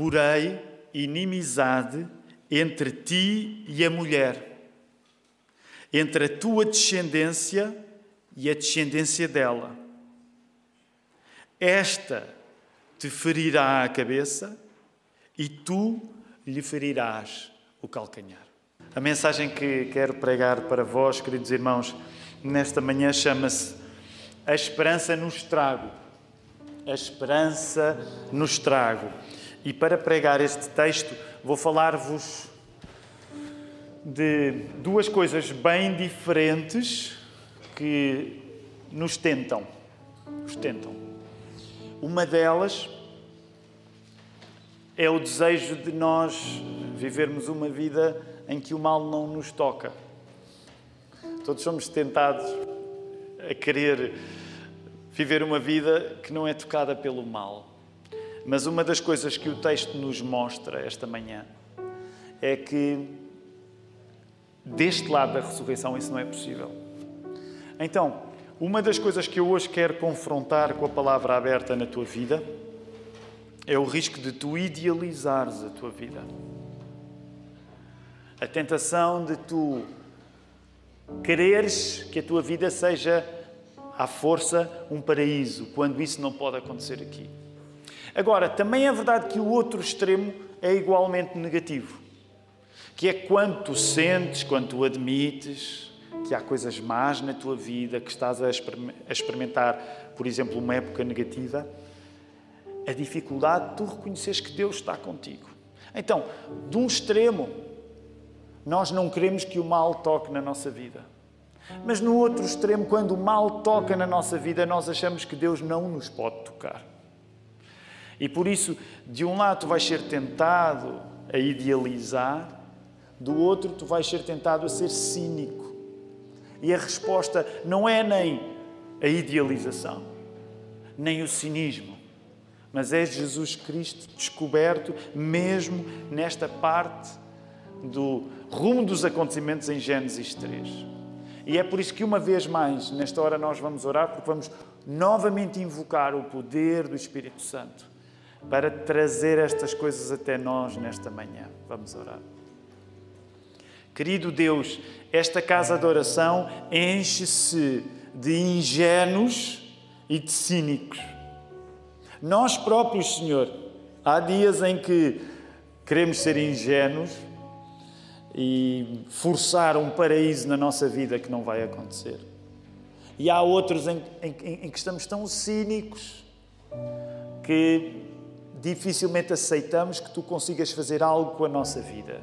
porém inimizade entre ti e a mulher, entre a tua descendência e a descendência dela. Esta te ferirá a cabeça e tu lhe ferirás o calcanhar. A mensagem que quero pregar para vós, queridos irmãos, nesta manhã chama-se A Esperança no Estrago. A Esperança no Estrago. E para pregar este texto, vou falar-vos de duas coisas bem diferentes que nos tentam. Nos tentam. Uma delas é o desejo de nós vivermos uma vida em que o mal não nos toca. Todos somos tentados a querer viver uma vida que não é tocada pelo mal. Mas uma das coisas que o texto nos mostra esta manhã é que deste lado da ressurreição isso não é possível. Então, uma das coisas que eu hoje quero confrontar com a palavra aberta na tua vida é o risco de tu idealizares a tua vida. A tentação de tu quereres que a tua vida seja à força um paraíso, quando isso não pode acontecer aqui. Agora, também é verdade que o outro extremo é igualmente negativo, que é quando tu sentes, quando tu admites que há coisas más na tua vida, que estás a experimentar, por exemplo, uma época negativa, a dificuldade de tu reconheceres que Deus está contigo. Então, de um extremo, nós não queremos que o mal toque na nossa vida. Mas no outro extremo, quando o mal toca na nossa vida, nós achamos que Deus não nos pode tocar. E por isso, de um lado, tu vais ser tentado a idealizar, do outro, tu vais ser tentado a ser cínico. E a resposta não é nem a idealização, nem o cinismo, mas é Jesus Cristo descoberto mesmo nesta parte do rumo dos acontecimentos em Gênesis 3. E é por isso que, uma vez mais, nesta hora, nós vamos orar, porque vamos novamente invocar o poder do Espírito Santo para trazer estas coisas até nós nesta manhã. Vamos orar. Querido Deus, esta casa de oração enche-se de ingênuos e de cínicos. Nós próprios, Senhor, há dias em que queremos ser ingênuos e forçar um paraíso na nossa vida que não vai acontecer. E há outros em, em, em que estamos tão cínicos que dificilmente aceitamos que tu consigas fazer algo com a nossa vida.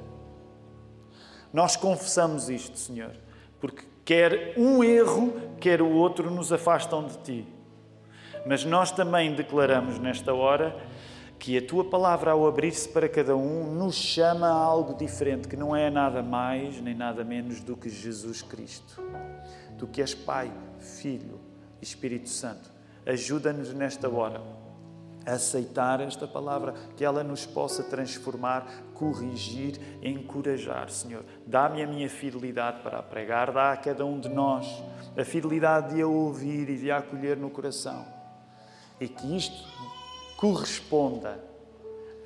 Nós confessamos isto, Senhor, porque quer um erro, quer o outro nos afastam de ti. Mas nós também declaramos nesta hora que a tua palavra, ao abrir-se para cada um, nos chama a algo diferente, que não é nada mais nem nada menos do que Jesus Cristo. Tu que és Pai, Filho e Espírito Santo, ajuda-nos nesta hora aceitar esta palavra, que ela nos possa transformar, corrigir, encorajar, Senhor. Dá-me a minha fidelidade para pregar, dá a cada um de nós a fidelidade de a ouvir e de a acolher no coração. E que isto corresponda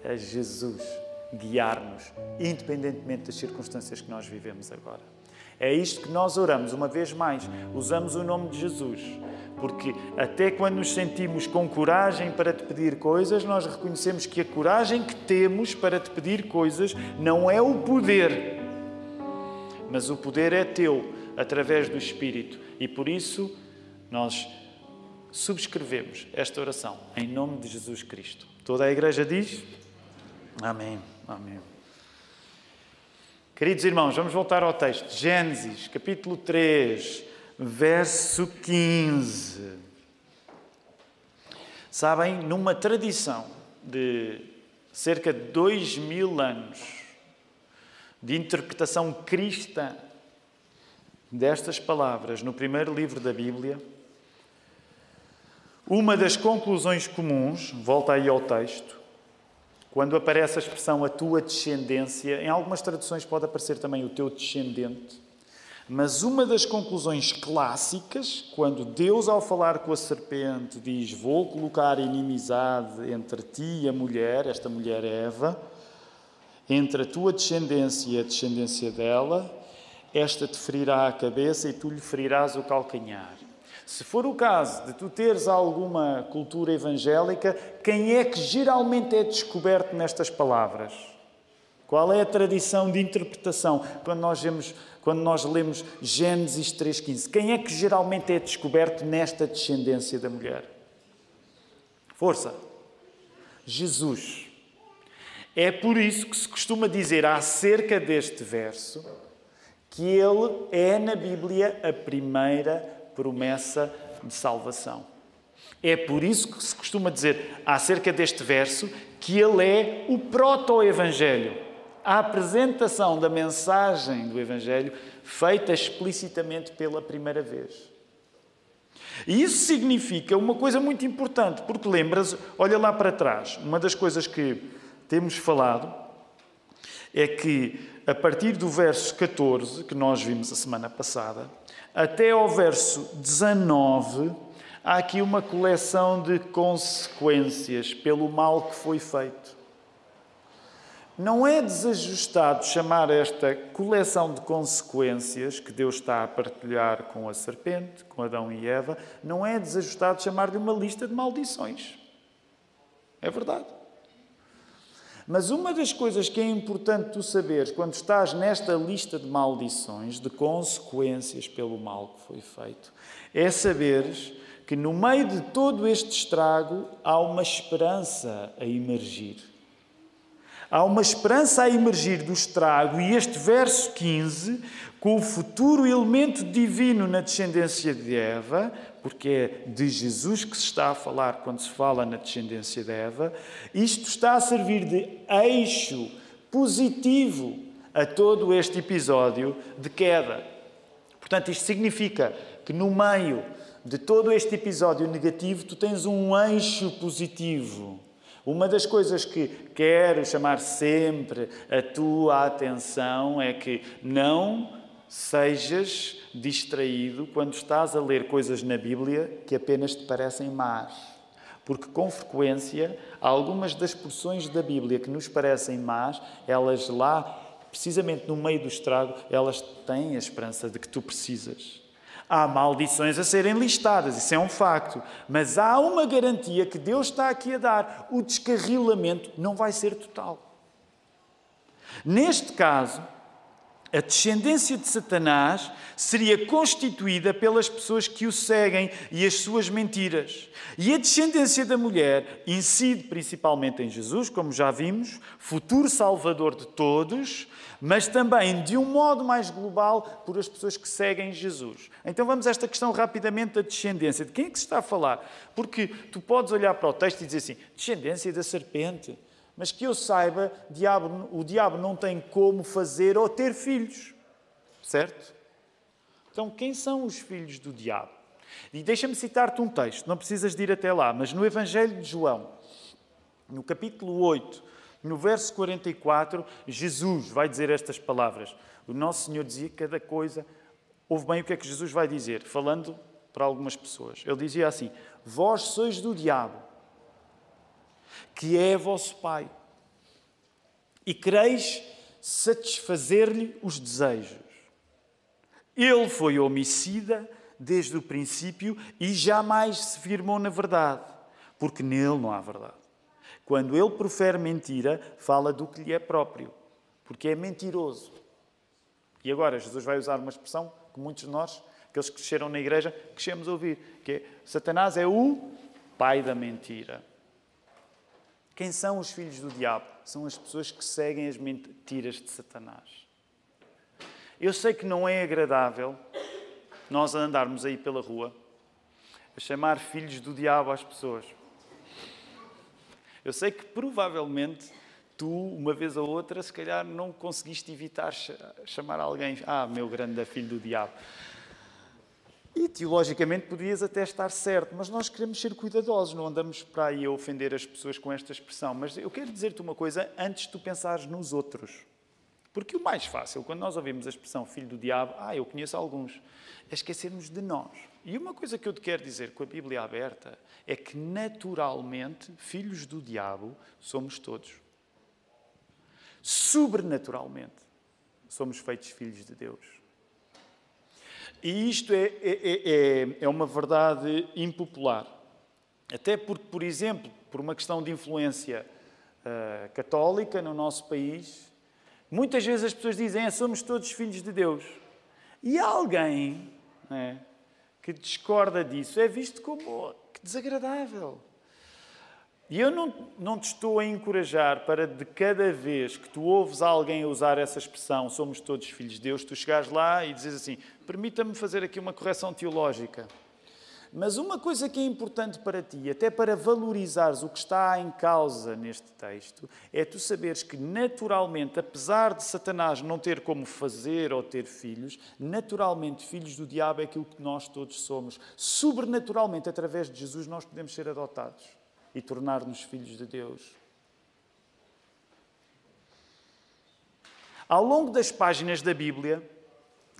a Jesus guiar-nos, independentemente das circunstâncias que nós vivemos agora. É isto que nós oramos, uma vez mais, usamos o nome de Jesus porque até quando nos sentimos com coragem para te pedir coisas, nós reconhecemos que a coragem que temos para te pedir coisas não é o poder, mas o poder é teu através do Espírito. E por isso nós subscrevemos esta oração em nome de Jesus Cristo. Toda a igreja diz: Amém. Amém. Queridos irmãos, vamos voltar ao texto. Gênesis, capítulo 3 verso 15. Sabem, numa tradição de cerca de dois mil anos de interpretação cristã destas palavras no primeiro livro da Bíblia, uma das conclusões comuns, volta aí ao texto, quando aparece a expressão a tua descendência, em algumas traduções pode aparecer também o teu descendente, Mas uma das conclusões clássicas, quando Deus, ao falar com a serpente, diz: Vou colocar inimizade entre ti e a mulher, esta mulher Eva, entre a tua descendência e a descendência dela, esta te ferirá a cabeça e tu lhe ferirás o calcanhar. Se for o caso de tu teres alguma cultura evangélica, quem é que geralmente é descoberto nestas palavras? Qual é a tradição de interpretação quando nós, vemos, quando nós lemos Gênesis 3,15? Quem é que geralmente é descoberto nesta descendência da mulher? Força! Jesus. É por isso que se costuma dizer acerca deste verso que ele é na Bíblia a primeira promessa de salvação. É por isso que se costuma dizer acerca deste verso que ele é o proto-evangelho, a apresentação da mensagem do evangelho feita explicitamente pela primeira vez. E isso significa uma coisa muito importante, porque lembras, olha lá para trás, uma das coisas que temos falado é que a partir do verso 14, que nós vimos a semana passada, até ao verso 19, há aqui uma coleção de consequências pelo mal que foi feito. Não é desajustado chamar esta coleção de consequências que Deus está a partilhar com a serpente, com Adão e Eva, não é desajustado chamar-lhe uma lista de maldições. É verdade. Mas uma das coisas que é importante tu saberes quando estás nesta lista de maldições, de consequências pelo mal que foi feito, é saberes que no meio de todo este estrago há uma esperança a emergir. Há uma esperança a emergir do estrago, e este verso 15, com o futuro elemento divino na descendência de Eva, porque é de Jesus que se está a falar quando se fala na descendência de Eva, isto está a servir de eixo positivo a todo este episódio de queda. Portanto, isto significa que no meio de todo este episódio negativo, tu tens um eixo positivo. Uma das coisas que quero chamar sempre a tua atenção é que não sejas distraído quando estás a ler coisas na Bíblia que apenas te parecem más. Porque, com frequência, algumas das porções da Bíblia que nos parecem más, elas lá, precisamente no meio do estrago, elas têm a esperança de que tu precisas. Há maldições a serem listadas, isso é um facto. Mas há uma garantia que Deus está aqui a dar: o descarrilamento não vai ser total. Neste caso, a descendência de Satanás seria constituída pelas pessoas que o seguem e as suas mentiras. E a descendência da mulher incide principalmente em Jesus, como já vimos, futuro salvador de todos, mas também, de um modo mais global, por as pessoas que seguem Jesus. Então vamos a esta questão rapidamente da descendência. De quem é que se está a falar? Porque tu podes olhar para o texto e dizer assim: descendência da serpente. Mas que eu saiba, diabo, o diabo não tem como fazer ou ter filhos. Certo? Então, quem são os filhos do diabo? E deixa-me citar-te um texto, não precisas de ir até lá, mas no Evangelho de João, no capítulo 8, no verso 44, Jesus vai dizer estas palavras. O nosso Senhor dizia cada coisa. Ouve bem o que é que Jesus vai dizer, falando para algumas pessoas. Ele dizia assim: Vós sois do diabo que é vosso Pai, e quereis satisfazer-lhe os desejos. Ele foi homicida desde o princípio e jamais se firmou na verdade, porque nele não há verdade. Quando ele profere mentira, fala do que lhe é próprio, porque é mentiroso. E agora, Jesus vai usar uma expressão que muitos de nós, aqueles que cresceram na igreja, crescemos ouvir, que é Satanás é o pai da mentira. Quem são os filhos do diabo? São as pessoas que seguem as mentiras de Satanás. Eu sei que não é agradável nós andarmos aí pela rua a chamar filhos do diabo às pessoas. Eu sei que provavelmente tu, uma vez ou outra, se calhar não conseguiste evitar chamar alguém, ah, meu grande filho do diabo. E teologicamente podias até estar certo, mas nós queremos ser cuidadosos, não andamos para aí a ofender as pessoas com esta expressão. Mas eu quero dizer-te uma coisa antes de tu pensares nos outros. Porque o mais fácil, quando nós ouvimos a expressão filho do diabo, ah, eu conheço alguns, é esquecermos de nós. E uma coisa que eu te quero dizer com a Bíblia aberta é que naturalmente, filhos do diabo, somos todos. Sobrenaturalmente, somos feitos filhos de Deus. E isto é, é, é, é uma verdade impopular. Até porque, por exemplo, por uma questão de influência uh, católica no nosso país, Muitas vezes as pessoas dizem, é, somos todos filhos de Deus. E alguém é, que discorda disso é visto como que desagradável. E eu não, não te estou a encorajar para de cada vez que tu ouves alguém usar essa expressão, somos todos filhos de Deus, tu chegares lá e dizes assim, permita-me fazer aqui uma correção teológica. Mas uma coisa que é importante para ti, até para valorizares o que está em causa neste texto, é tu saberes que, naturalmente, apesar de Satanás não ter como fazer ou ter filhos, naturalmente, filhos do diabo é aquilo que nós todos somos. Sobrenaturalmente, através de Jesus, nós podemos ser adotados e tornar-nos filhos de Deus. Ao longo das páginas da Bíblia,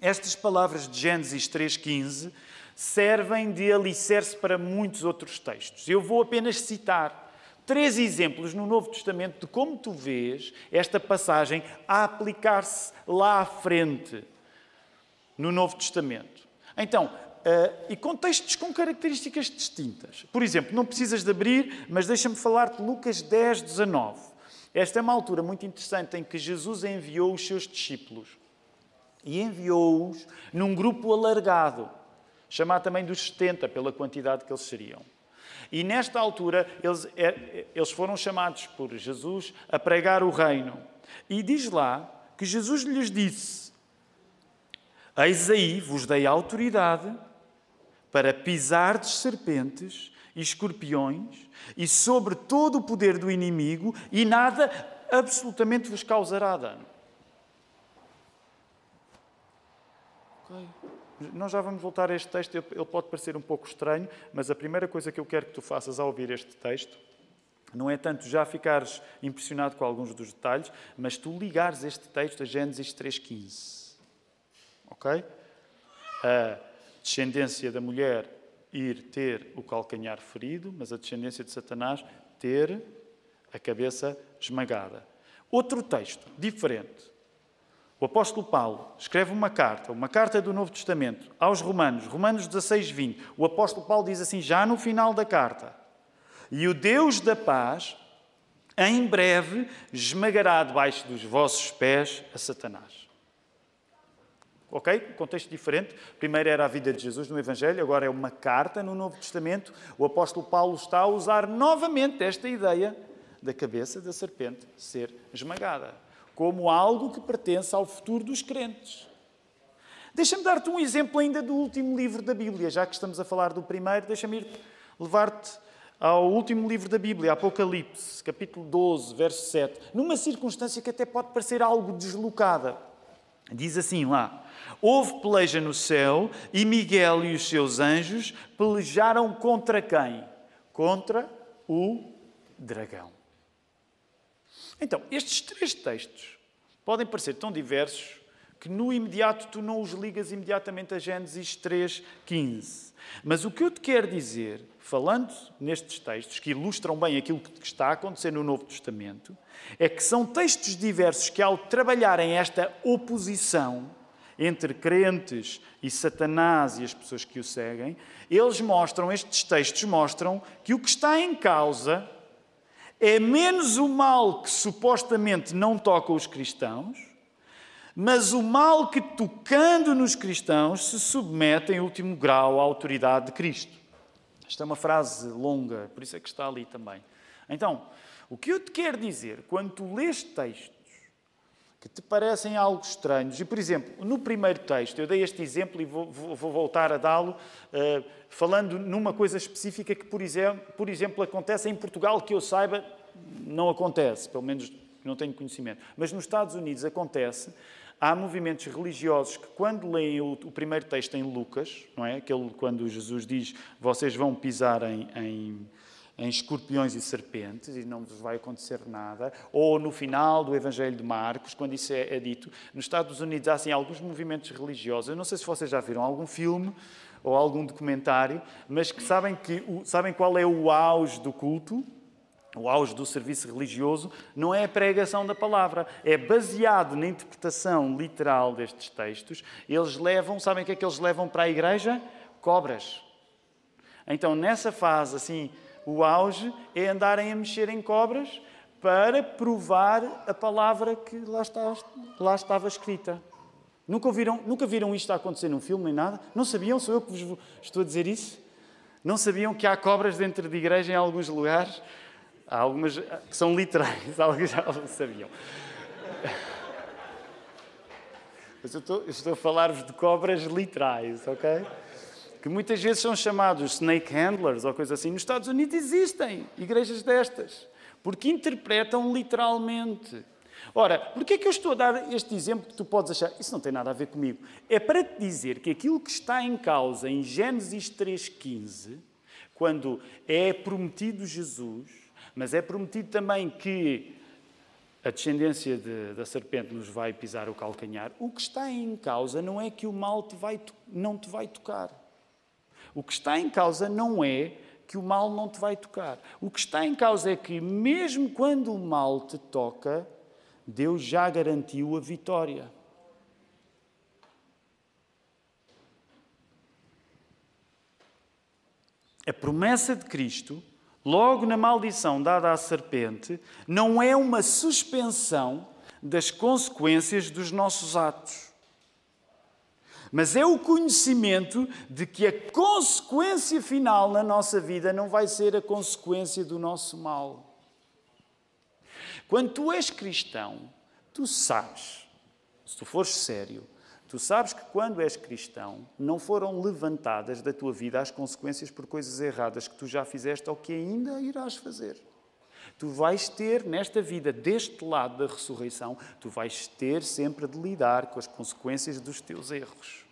estas palavras de Gênesis 3,15 servem de alicerce para muitos outros textos. Eu vou apenas citar três exemplos no Novo Testamento de como tu vês esta passagem a aplicar-se lá à frente no Novo Testamento. Então, uh, e contextos com características distintas. Por exemplo, não precisas de abrir, mas deixa-me falar de Lucas 10, 19. Esta é uma altura muito interessante em que Jesus enviou os seus discípulos e enviou-os num grupo alargado chamar também dos 70, pela quantidade que eles seriam. E nesta altura, eles, é, eles foram chamados por Jesus a pregar o reino. E diz lá que Jesus lhes disse: Eis aí vos dei autoridade para pisar de serpentes e escorpiões e sobre todo o poder do inimigo, e nada absolutamente vos causará dano. Okay. Nós já vamos voltar a este texto, ele pode parecer um pouco estranho, mas a primeira coisa que eu quero que tu faças ao ouvir este texto não é tanto já ficares impressionado com alguns dos detalhes, mas tu ligares este texto a Gênesis 3,15. Ok? A descendência da mulher ir ter o calcanhar ferido, mas a descendência de Satanás ter a cabeça esmagada. Outro texto, diferente. O apóstolo Paulo escreve uma carta, uma carta do Novo Testamento, aos Romanos, Romanos 16, 20. O apóstolo Paulo diz assim, já no final da carta: E o Deus da paz, em breve, esmagará debaixo dos vossos pés a Satanás. Ok? Contexto diferente. Primeiro era a vida de Jesus no Evangelho, agora é uma carta no Novo Testamento. O apóstolo Paulo está a usar novamente esta ideia da cabeça da serpente ser esmagada como algo que pertence ao futuro dos crentes. Deixa-me dar-te um exemplo ainda do último livro da Bíblia, já que estamos a falar do primeiro, deixa-me levar-te ao último livro da Bíblia, Apocalipse, capítulo 12, verso 7, numa circunstância que até pode parecer algo deslocada. Diz assim lá: Houve peleja no céu e Miguel e os seus anjos pelejaram contra quem? Contra o dragão. Então, estes três textos podem parecer tão diversos que no imediato tu não os ligas imediatamente a Gênesis 3:15. Mas o que eu te quero dizer, falando nestes textos que ilustram bem aquilo que está a acontecer no Novo Testamento, é que são textos diversos que ao trabalharem esta oposição entre crentes e Satanás e as pessoas que o seguem, eles mostram, estes textos mostram que o que está em causa é menos o mal que supostamente não toca os cristãos, mas o mal que, tocando nos cristãos, se submete em último grau à autoridade de Cristo. Esta é uma frase longa, por isso é que está ali também. Então, o que eu te quero dizer, quando tu lês textos que te parecem algo estranhos, e por exemplo, no primeiro texto, eu dei este exemplo e vou, vou, vou voltar a dá-lo, uh, falando numa coisa específica que, por exemplo, por exemplo, acontece em Portugal, que eu saiba, não acontece, pelo menos não tenho conhecimento. Mas nos Estados Unidos acontece. Há movimentos religiosos que, quando leem o, o primeiro texto em Lucas, não é? Aquele quando Jesus diz: Vocês vão pisar em, em, em escorpiões e serpentes e não vos vai acontecer nada. Ou no final do Evangelho de Marcos, quando isso é, é dito. Nos Estados Unidos há assim, alguns movimentos religiosos. Eu não sei se vocês já viram algum filme ou algum documentário, mas que sabem, que, sabem qual é o auge do culto? O auge do serviço religioso não é a pregação da palavra, é baseado na interpretação literal destes textos. Eles levam, sabem o que é que eles levam para a igreja? Cobras. Então, nessa fase, assim, o auge é andarem a mexer em cobras para provar a palavra que lá, está, lá estava escrita. Nunca, viram, nunca viram isto acontecer num filme nem nada? Não sabiam? Sou eu que vos estou a dizer isso? Não sabiam que há cobras dentro de igreja em alguns lugares? Há algumas que são literais, alguns já sabiam. Mas eu estou, eu estou a falar-vos de cobras literais, ok? Que muitas vezes são chamados snake handlers ou coisa assim. Nos Estados Unidos existem igrejas destas, porque interpretam literalmente. Ora, porquê é que eu estou a dar este exemplo que tu podes achar, isso não tem nada a ver comigo? É para te dizer que aquilo que está em causa em Gênesis 3,15, quando é prometido Jesus, mas é prometido também que a descendência de, da serpente nos vai pisar o calcanhar, o que está em causa não é que o mal te vai, não te vai tocar. O que está em causa não é que o mal não te vai tocar. O que está em causa é que, mesmo quando o mal te toca, Deus já garantiu a vitória. A promessa de Cristo, logo na maldição dada à serpente, não é uma suspensão das consequências dos nossos atos mas é o conhecimento de que a consequência final na nossa vida não vai ser a consequência do nosso mal. Quando tu és cristão, tu sabes, se tu fores sério, tu sabes que quando és cristão, não foram levantadas da tua vida as consequências por coisas erradas que tu já fizeste ou que ainda irás fazer. Tu vais ter, nesta vida, deste lado da ressurreição, tu vais ter sempre de lidar com as consequências dos teus erros.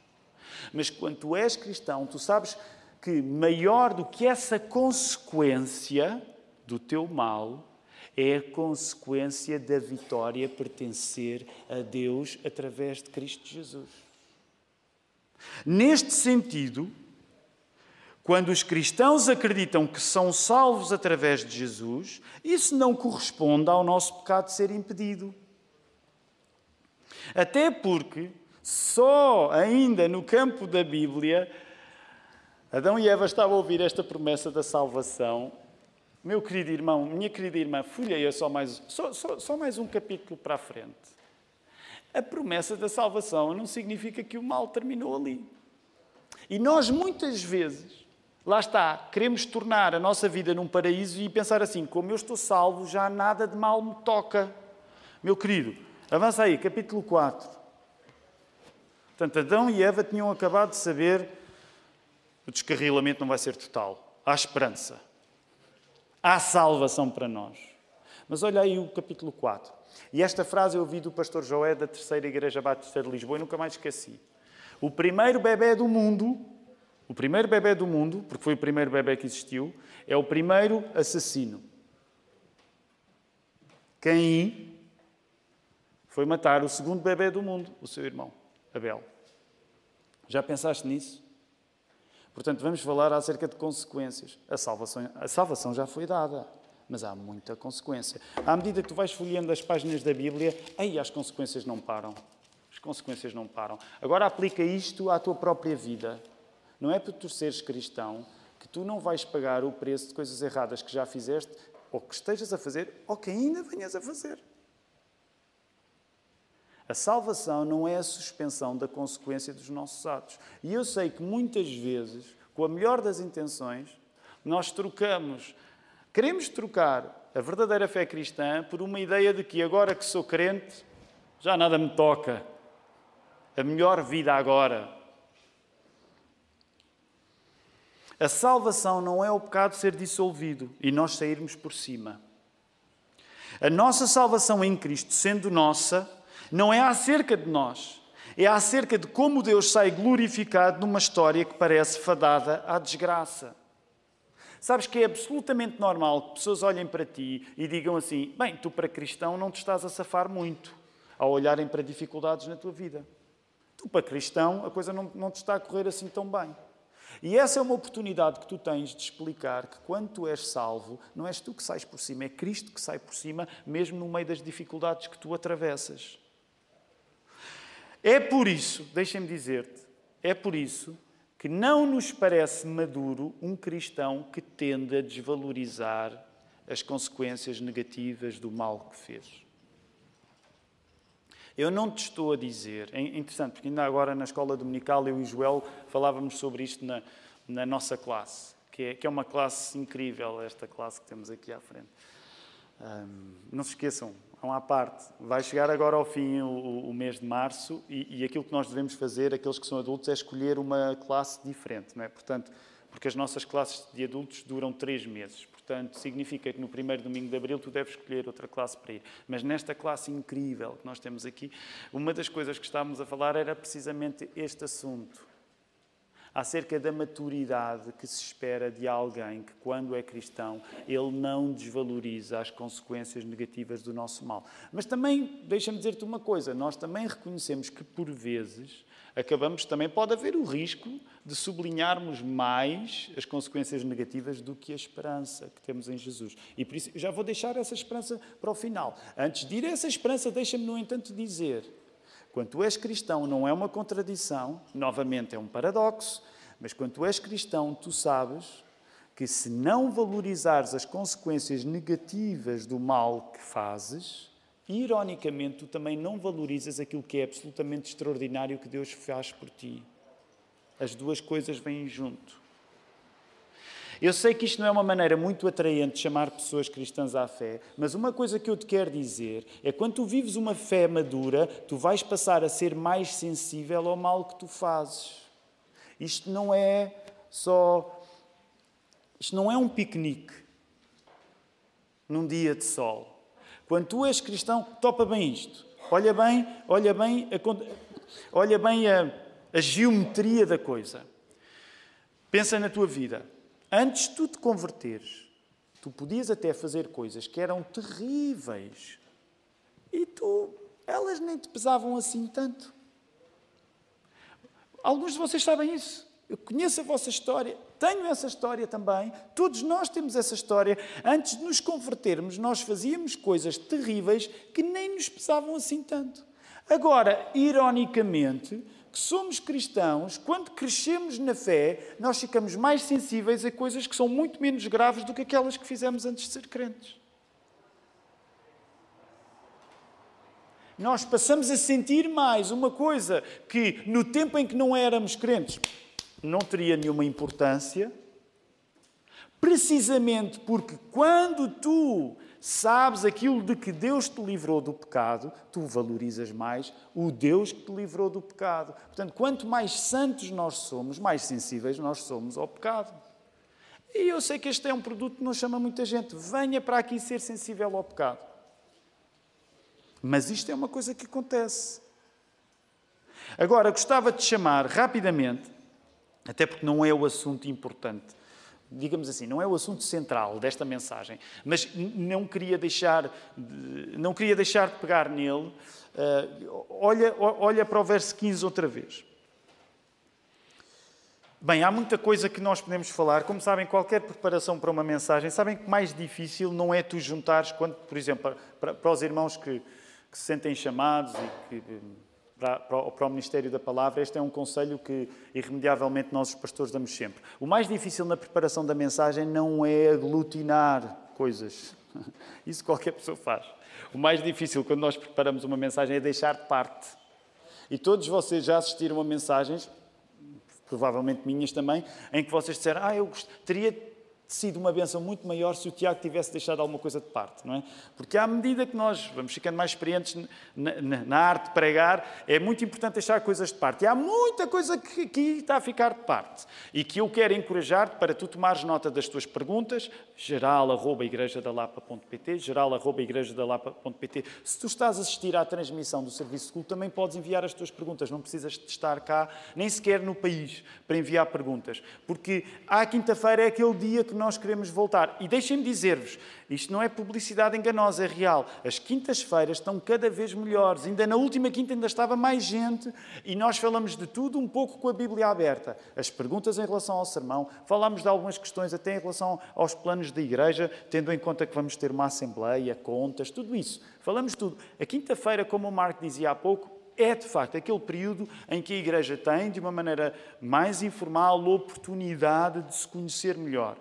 Mas quando tu és cristão, tu sabes que maior do que essa consequência do teu mal é a consequência da vitória pertencer a Deus através de Cristo Jesus. Neste sentido, quando os cristãos acreditam que são salvos através de Jesus, isso não corresponde ao nosso pecado ser impedido. Até porque só ainda no campo da Bíblia, Adão e Eva estavam a ouvir esta promessa da salvação. Meu querido irmão, minha querida irmã, folheia só mais, só, só, só mais um capítulo para a frente. A promessa da salvação não significa que o mal terminou ali. E nós muitas vezes Lá está, queremos tornar a nossa vida num paraíso e pensar assim: como eu estou salvo, já nada de mal me toca. Meu querido, avança aí, capítulo 4. Portanto, Adão e Eva tinham acabado de saber o descarrilamento não vai ser total. Há esperança. Há salvação para nós. Mas olha aí o capítulo 4. E esta frase eu ouvi do pastor Joé da Terceira Igreja Batista de Lisboa e nunca mais esqueci. O primeiro bebê do mundo o primeiro bebê do mundo, porque foi o primeiro bebê que existiu, é o primeiro assassino. Caim foi matar o segundo bebê do mundo, o seu irmão, Abel. Já pensaste nisso? Portanto, vamos falar acerca de consequências. A salvação, a salvação já foi dada, mas há muita consequência. À medida que tu vais folheando as páginas da Bíblia, aí as consequências não param. As consequências não param. Agora aplica isto à tua própria vida. Não é por tu seres cristão que tu não vais pagar o preço de coisas erradas que já fizeste, ou que estejas a fazer, ou que ainda venhas a fazer. A salvação não é a suspensão da consequência dos nossos atos. E eu sei que muitas vezes, com a melhor das intenções, nós trocamos, queremos trocar a verdadeira fé cristã por uma ideia de que agora que sou crente, já nada me toca. A melhor vida agora. A salvação não é o pecado ser dissolvido e nós sairmos por cima. A nossa salvação em Cristo, sendo nossa, não é acerca de nós, é acerca de como Deus sai glorificado numa história que parece fadada à desgraça. Sabes que é absolutamente normal que pessoas olhem para ti e digam assim: bem, tu para cristão não te estás a safar muito ao olharem para dificuldades na tua vida. Tu para cristão a coisa não, não te está a correr assim tão bem. E essa é uma oportunidade que tu tens de explicar que quando tu és salvo, não és tu que sais por cima, é Cristo que sai por cima, mesmo no meio das dificuldades que tu atravessas. É por isso, deixem-me dizer-te, é por isso que não nos parece maduro um cristão que tende a desvalorizar as consequências negativas do mal que fez. Eu não te estou a dizer, é interessante, porque ainda agora na escola dominical eu e Joel falávamos sobre isto na, na nossa classe, que é, que é uma classe incrível, esta classe que temos aqui à frente. Um, não se esqueçam, vão à parte. Vai chegar agora ao fim o, o mês de março e, e, aquilo que nós devemos fazer, aqueles que são adultos, é escolher uma classe diferente, não é? Portanto, porque as nossas classes de adultos duram três meses. Portanto, significa que no primeiro domingo de abril tu deves escolher outra classe para ir. Mas nesta classe incrível que nós temos aqui, uma das coisas que estávamos a falar era precisamente este assunto acerca da maturidade que se espera de alguém que, quando é cristão, ele não desvaloriza as consequências negativas do nosso mal. Mas também, deixa-me dizer-te uma coisa, nós também reconhecemos que, por vezes, acabamos, também pode haver o risco de sublinharmos mais as consequências negativas do que a esperança que temos em Jesus. E por isso, já vou deixar essa esperança para o final. Antes de ir a essa esperança, deixa-me, no entanto, dizer quando tu és cristão, não é uma contradição, novamente é um paradoxo, mas quando tu és cristão, tu sabes que se não valorizares as consequências negativas do mal que fazes, ironicamente, tu também não valorizas aquilo que é absolutamente extraordinário que Deus faz por ti. As duas coisas vêm junto. Eu sei que isto não é uma maneira muito atraente de chamar pessoas cristãs à fé, mas uma coisa que eu te quero dizer é que quando tu vives uma fé madura, tu vais passar a ser mais sensível ao mal que tu fazes. Isto não é só. Isto não é um piquenique num dia de sol. Quando tu és cristão, topa bem isto. Olha bem, olha bem a, olha bem a, a geometria da coisa. Pensa na tua vida. Antes de tu te converteres, tu podias até fazer coisas que eram terríveis e tu, elas nem te pesavam assim tanto. Alguns de vocês sabem isso. Eu conheço a vossa história, tenho essa história também. Todos nós temos essa história. Antes de nos convertermos, nós fazíamos coisas terríveis que nem nos pesavam assim tanto. Agora, ironicamente, que somos cristãos, quando crescemos na fé, nós ficamos mais sensíveis a coisas que são muito menos graves do que aquelas que fizemos antes de ser crentes. Nós passamos a sentir mais uma coisa que no tempo em que não éramos crentes não teria nenhuma importância, precisamente porque quando tu sabes aquilo de que Deus te livrou do pecado, tu valorizas mais o Deus que te livrou do pecado. Portanto, quanto mais santos nós somos, mais sensíveis nós somos ao pecado. E eu sei que este é um produto que não chama muita gente. Venha para aqui ser sensível ao pecado. Mas isto é uma coisa que acontece. Agora, gostava de chamar rapidamente, até porque não é o assunto importante, digamos assim, não é o assunto central desta mensagem, mas não queria deixar de, não queria deixar de pegar nele. Uh, olha, olha para o verso 15 outra vez. Bem, há muita coisa que nós podemos falar. Como sabem, qualquer preparação para uma mensagem, sabem que mais difícil não é tu juntares, quando, por exemplo, para, para os irmãos que, que se sentem chamados e que para, para, o Ministério da Palavra, este é um conselho que, irremediavelmente, nós, os pastores, damos sempre. O mais difícil na preparação da mensagem não é aglutinar coisas. Isso qualquer pessoa faz. O mais difícil quando nós preparamos uma mensagem é deixar de parte. E todos vocês já assistiram a mensagens, provavelmente minhas também, em que vocês disseram: Ah, eu gost... teria sido uma benção muito maior se o Tiago tivesse deixado alguma coisa de parte, não é? Porque à medida que nós vamos ficando mais experientes na, na, na arte de pregar, é muito importante deixar coisas de parte. E há muita coisa que aqui está a ficar de parte e que eu quero encorajar-te para tu tomares nota das tuas perguntas, geral.igrejadalapa.pt, geral.igrejadalapa.pt. Se tu estás a assistir à transmissão do Serviço de Culto, também podes enviar as tuas perguntas. Não precisas de estar cá, nem sequer no país, para enviar perguntas. Porque à quinta-feira é aquele dia que nós queremos voltar. E deixem-me dizer-vos, isto não é publicidade enganosa, é real. As quintas-feiras estão cada vez melhores. Ainda na última quinta ainda estava mais gente e nós falamos de tudo um pouco com a Bíblia aberta. As perguntas em relação ao sermão, falamos de algumas questões até em relação aos planos da igreja, tendo em conta que vamos ter uma assembleia, contas, tudo isso. Falamos tudo. A quinta-feira, como o Marco dizia há pouco, é de facto aquele período em que a Igreja tem, de uma maneira mais informal, oportunidade de se conhecer melhor.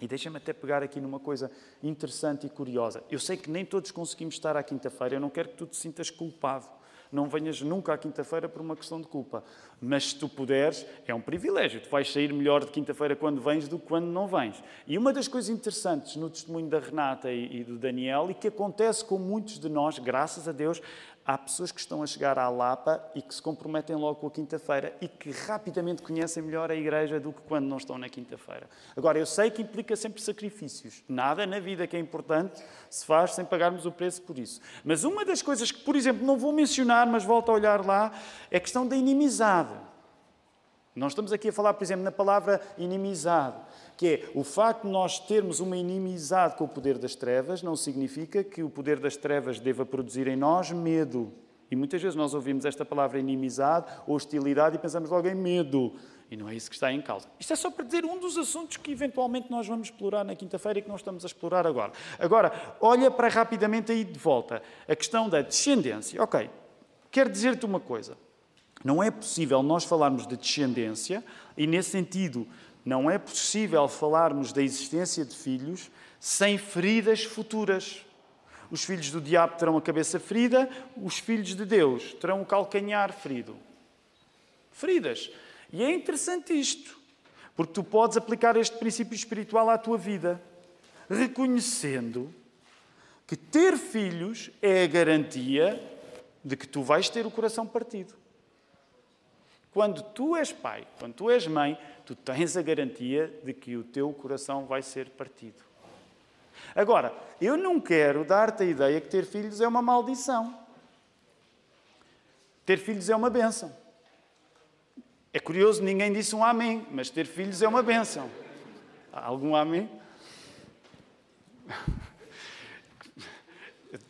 E deixa-me até pegar aqui numa coisa interessante e curiosa. Eu sei que nem todos conseguimos estar à quinta-feira, eu não quero que tu te sintas culpado. Não venhas nunca à quinta-feira por uma questão de culpa. Mas se tu puderes, é um privilégio. Tu vais sair melhor de quinta-feira quando vens do que quando não vens. E uma das coisas interessantes no testemunho da Renata e do Daniel, e que acontece com muitos de nós, graças a Deus, há pessoas que estão a chegar à Lapa e que se comprometem logo com a quinta-feira e que rapidamente conhecem melhor a igreja do que quando não estão na quinta-feira. Agora, eu sei que implica sempre sacrifícios. Nada na vida que é importante se faz sem pagarmos o preço por isso. Mas uma das coisas que, por exemplo, não vou mencionar, mas volto a olhar lá, é a questão da inimizade. Nós estamos aqui a falar, por exemplo, na palavra inimizade que é o facto de nós termos uma inimizade com o poder das trevas não significa que o poder das trevas deva produzir em nós medo. E muitas vezes nós ouvimos esta palavra inimizade, hostilidade e pensamos logo em medo. E não é isso que está em causa. Isto é só para dizer um dos assuntos que eventualmente nós vamos explorar na quinta-feira e que nós estamos a explorar agora. Agora, olha para rapidamente aí de volta a questão da descendência. Ok, quero dizer-te uma coisa. Não é possível nós falarmos de descendência e, nesse sentido, não é possível falarmos da existência de filhos sem feridas futuras. Os filhos do diabo terão a cabeça ferida, os filhos de Deus terão o calcanhar ferido. Feridas. E é interessante isto, porque tu podes aplicar este princípio espiritual à tua vida, reconhecendo que ter filhos é a garantia de que tu vais ter o coração partido. Quando tu és pai, quando tu és mãe, tu tens a garantia de que o teu coração vai ser partido. Agora, eu não quero dar-te a ideia que ter filhos é uma maldição. Ter filhos é uma benção. É curioso, ninguém disse um amém, mas ter filhos é uma benção. Há algum amém?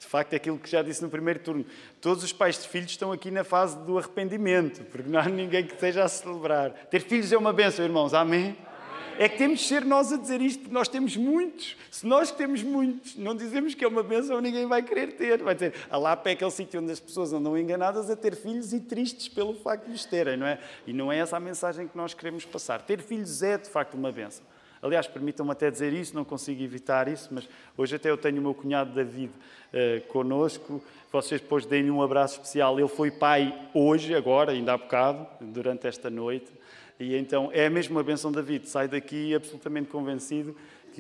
De facto, é aquilo que já disse no primeiro turno. Todos os pais de filhos estão aqui na fase do arrependimento, porque não há ninguém que esteja a celebrar. Ter filhos é uma benção, irmãos. Amém? É que temos de ser nós a dizer isto, porque nós temos muitos. Se nós temos muitos, não dizemos que é uma benção, ninguém vai querer ter. Vai dizer, a Lapa é aquele sítio onde as pessoas andam enganadas a ter filhos e tristes pelo facto de os terem, não é? E não é essa a mensagem que nós queremos passar. Ter filhos é, de facto, uma benção. Aliás, permitam-me até dizer isso, não consigo evitar isso, mas hoje até eu tenho o meu cunhado David uh, conosco. Vocês depois deem-lhe um abraço especial. Ele foi pai hoje, agora, ainda há bocado, durante esta noite. E então é mesmo a benção David. Sai daqui absolutamente convencido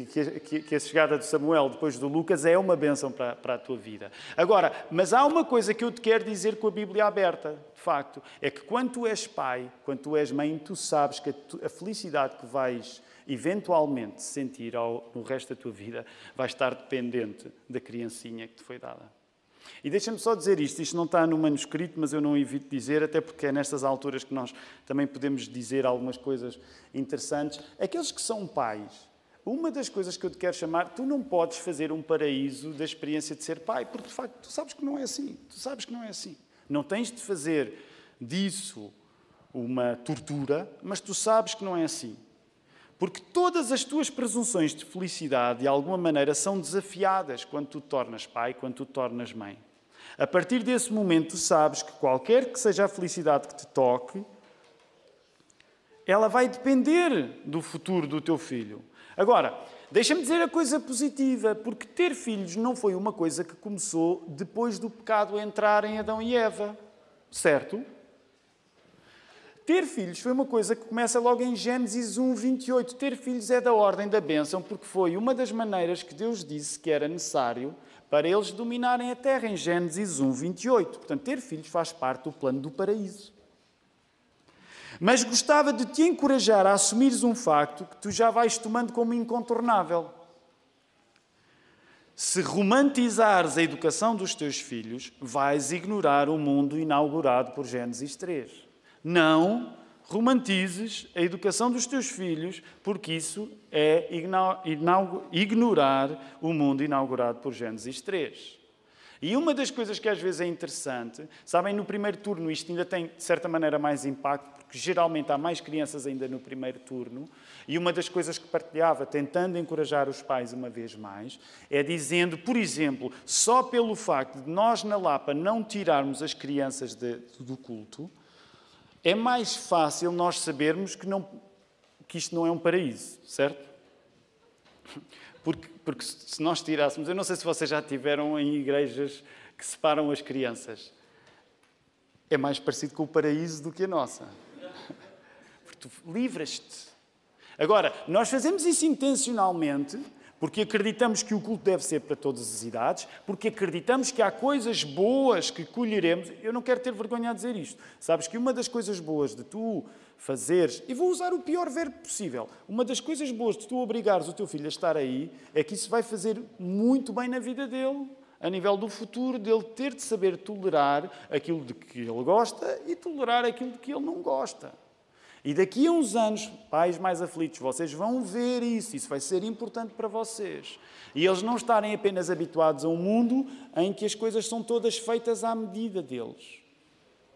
que, que, que, a chegada de Samuel depois do Lucas é uma bênção para, para, a tua vida. Agora, mas há uma coisa que eu te quero dizer com a Bíblia aberta, de facto, é que quando tu és pai, quando tu és mãe, tu sabes que a, a felicidade que vais eventualmente sentir ao, no resto da tua vida vai estar dependente da criancinha que te foi dada. E deixa-me só dizer isto, isto não está no manuscrito, mas eu não evito dizer, até porque é nestas alturas que nós também podemos dizer algumas coisas interessantes. Aqueles que são pais, uma das coisas que eu te quero chamar, tu não podes fazer um paraíso da experiência de ser pai, porque de facto tu sabes que não é assim. Tu sabes que não é assim. Não tens de fazer disso uma tortura, mas tu sabes que não é assim. Porque todas as tuas presunções de felicidade, de alguma maneira, são desafiadas quando tu tornas pai, quando tu tornas mãe. A partir desse momento, sabes que qualquer que seja a felicidade que te toque, ela vai depender do futuro do teu filho. Agora, deixa-me dizer a coisa positiva, porque ter filhos não foi uma coisa que começou depois do pecado entrar em Adão e Eva, certo? Ter filhos foi uma coisa que começa logo em Gênesis 1, 28. Ter filhos é da ordem da bênção, porque foi uma das maneiras que Deus disse que era necessário para eles dominarem a terra, em Gênesis 1, 28. Portanto, ter filhos faz parte do plano do paraíso. Mas gostava de te encorajar a assumires um facto que tu já vais tomando como incontornável. Se romantizares a educação dos teus filhos, vais ignorar o mundo inaugurado por Gênesis 3. Não romantizes a educação dos teus filhos, porque isso é ignorar o mundo inaugurado por Gênesis 3. E uma das coisas que às vezes é interessante, sabem, no primeiro turno isto ainda tem, de certa maneira, mais impacto, porque geralmente há mais crianças ainda no primeiro turno, e uma das coisas que partilhava, tentando encorajar os pais uma vez mais, é dizendo, por exemplo, só pelo facto de nós na Lapa não tirarmos as crianças de, do culto, é mais fácil nós sabermos que, não, que isto não é um paraíso, certo? Porque, porque se nós tirássemos, eu não sei se vocês já tiveram em igrejas que separam as crianças, é mais parecido com o paraíso do que a nossa. Porque tu livras-te. Agora, nós fazemos isso intencionalmente porque acreditamos que o culto deve ser para todas as idades, porque acreditamos que há coisas boas que colheremos. Eu não quero ter vergonha a dizer isto. Sabes que uma das coisas boas de tu fazeres, e vou usar o pior verbo possível, uma das coisas boas de tu obrigares o teu filho a estar aí é que isso vai fazer muito bem na vida dele, a nível do futuro, dele ter de saber tolerar aquilo de que ele gosta e tolerar aquilo de que ele não gosta. E daqui a uns anos, pais mais aflitos, vocês vão ver isso, isso vai ser importante para vocês. E eles não estarem apenas habituados a um mundo em que as coisas são todas feitas à medida deles.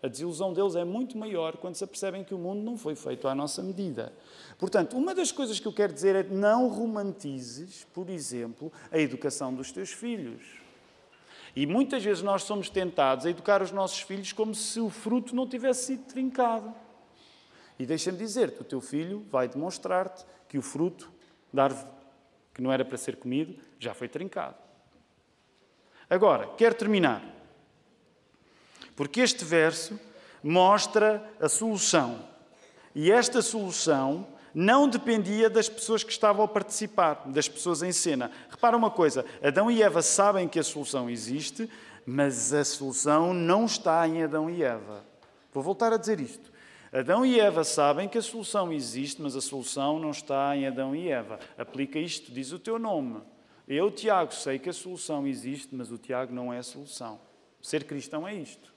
A desilusão deles é muito maior quando se apercebem que o mundo não foi feito à nossa medida. Portanto, uma das coisas que eu quero dizer é não romantizes, por exemplo, a educação dos teus filhos. E muitas vezes nós somos tentados a educar os nossos filhos como se o fruto não tivesse sido trincado. E deixa-me dizer-te, o teu filho vai demonstrar-te que o fruto da árvore que não era para ser comido já foi trincado. Agora, quero terminar. Porque este verso mostra a solução. E esta solução não dependia das pessoas que estavam a participar, das pessoas em cena. Repara uma coisa: Adão e Eva sabem que a solução existe, mas a solução não está em Adão e Eva. Vou voltar a dizer isto. Adão e Eva sabem que a solução existe, mas a solução não está em Adão e Eva. Aplica isto, diz o teu nome. Eu, Tiago, sei que a solução existe, mas o Tiago não é a solução. Ser cristão é isto.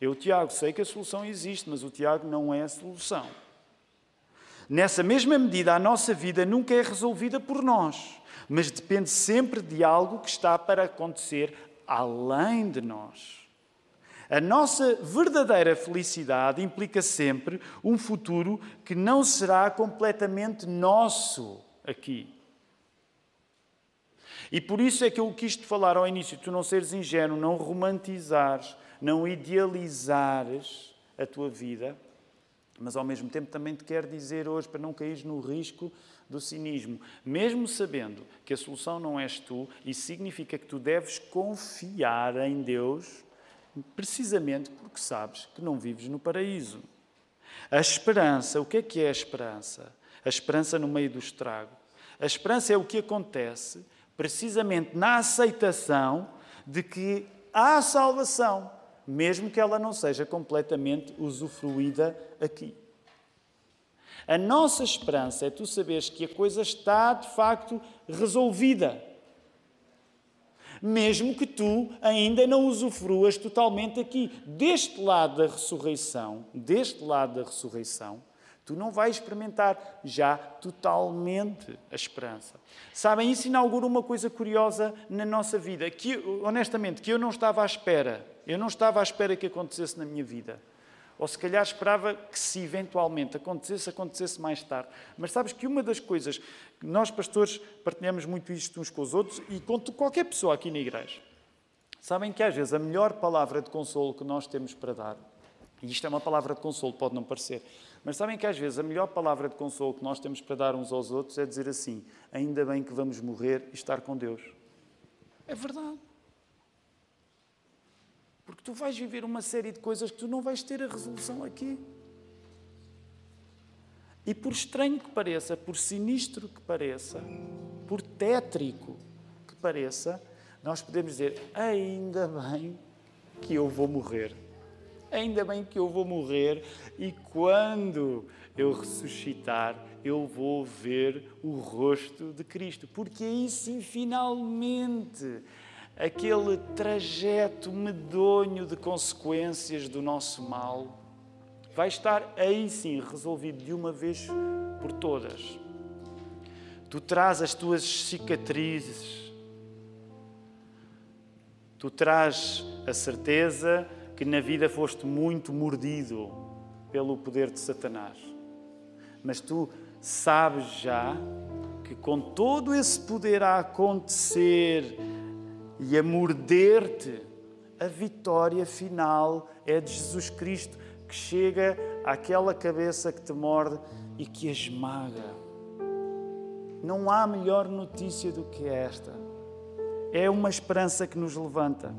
Eu, Tiago, sei que a solução existe, mas o Tiago não é a solução. Nessa mesma medida, a nossa vida nunca é resolvida por nós, mas depende sempre de algo que está para acontecer além de nós. A nossa verdadeira felicidade implica sempre um futuro que não será completamente nosso aqui. E por isso é que eu quis te falar ao início: tu não seres ingênuo, não romantizares, não idealizares a tua vida, mas ao mesmo tempo também te quero dizer hoje, para não cair no risco do cinismo, mesmo sabendo que a solução não és tu, isso significa que tu deves confiar em Deus precisamente porque sabes que não vives no paraíso. A esperança, o que é que é a esperança? A esperança no meio do estrago. A esperança é o que acontece precisamente na aceitação de que há salvação, mesmo que ela não seja completamente usufruída aqui. A nossa esperança é tu saberes que a coisa está de facto resolvida mesmo que tu ainda não usufruas totalmente aqui. Deste lado da ressurreição, deste lado da ressurreição, tu não vais experimentar já totalmente a esperança. Sabem, isso inaugura uma coisa curiosa na nossa vida, que honestamente, que eu não estava à espera. Eu não estava à espera que acontecesse na minha vida. Ou se calhar esperava que se eventualmente acontecesse, acontecesse mais tarde. Mas sabes que uma das coisas nós pastores partilhamos muito isto uns com os outros e com qualquer pessoa aqui na igreja. Sabem que às vezes a melhor palavra de consolo que nós temos para dar, e isto é uma palavra de consolo, pode não parecer, mas sabem que às vezes a melhor palavra de consolo que nós temos para dar uns aos outros é dizer assim: ainda bem que vamos morrer e estar com Deus. É verdade. Porque tu vais viver uma série de coisas que tu não vais ter a resolução aqui. E por estranho que pareça, por sinistro que pareça, por tétrico que pareça, nós podemos dizer: ainda bem que eu vou morrer. Ainda bem que eu vou morrer e quando eu ressuscitar, eu vou ver o rosto de Cristo. Porque aí sim, finalmente, aquele trajeto medonho de consequências do nosso mal vai estar aí sim resolvido de uma vez por todas. Tu traz as tuas cicatrizes, tu traz a certeza que na vida foste muito mordido pelo poder de Satanás. Mas tu sabes já que com todo esse poder a acontecer e a morder-te, a vitória final é de Jesus Cristo, que chega àquela cabeça que te morde e que a esmaga. Não há melhor notícia do que esta. É uma esperança que nos levanta.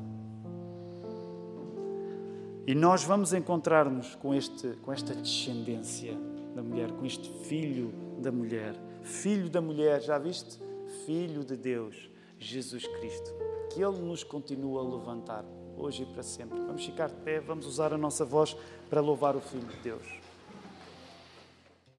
E nós vamos encontrar-nos com, este, com esta descendência da mulher, com este filho da mulher. Filho da mulher, já viste? Filho de Deus, Jesus Cristo. Que Ele nos continua a levantar, hoje e para sempre. Vamos ficar de pé, vamos usar a nossa voz para louvar o Filho de Deus.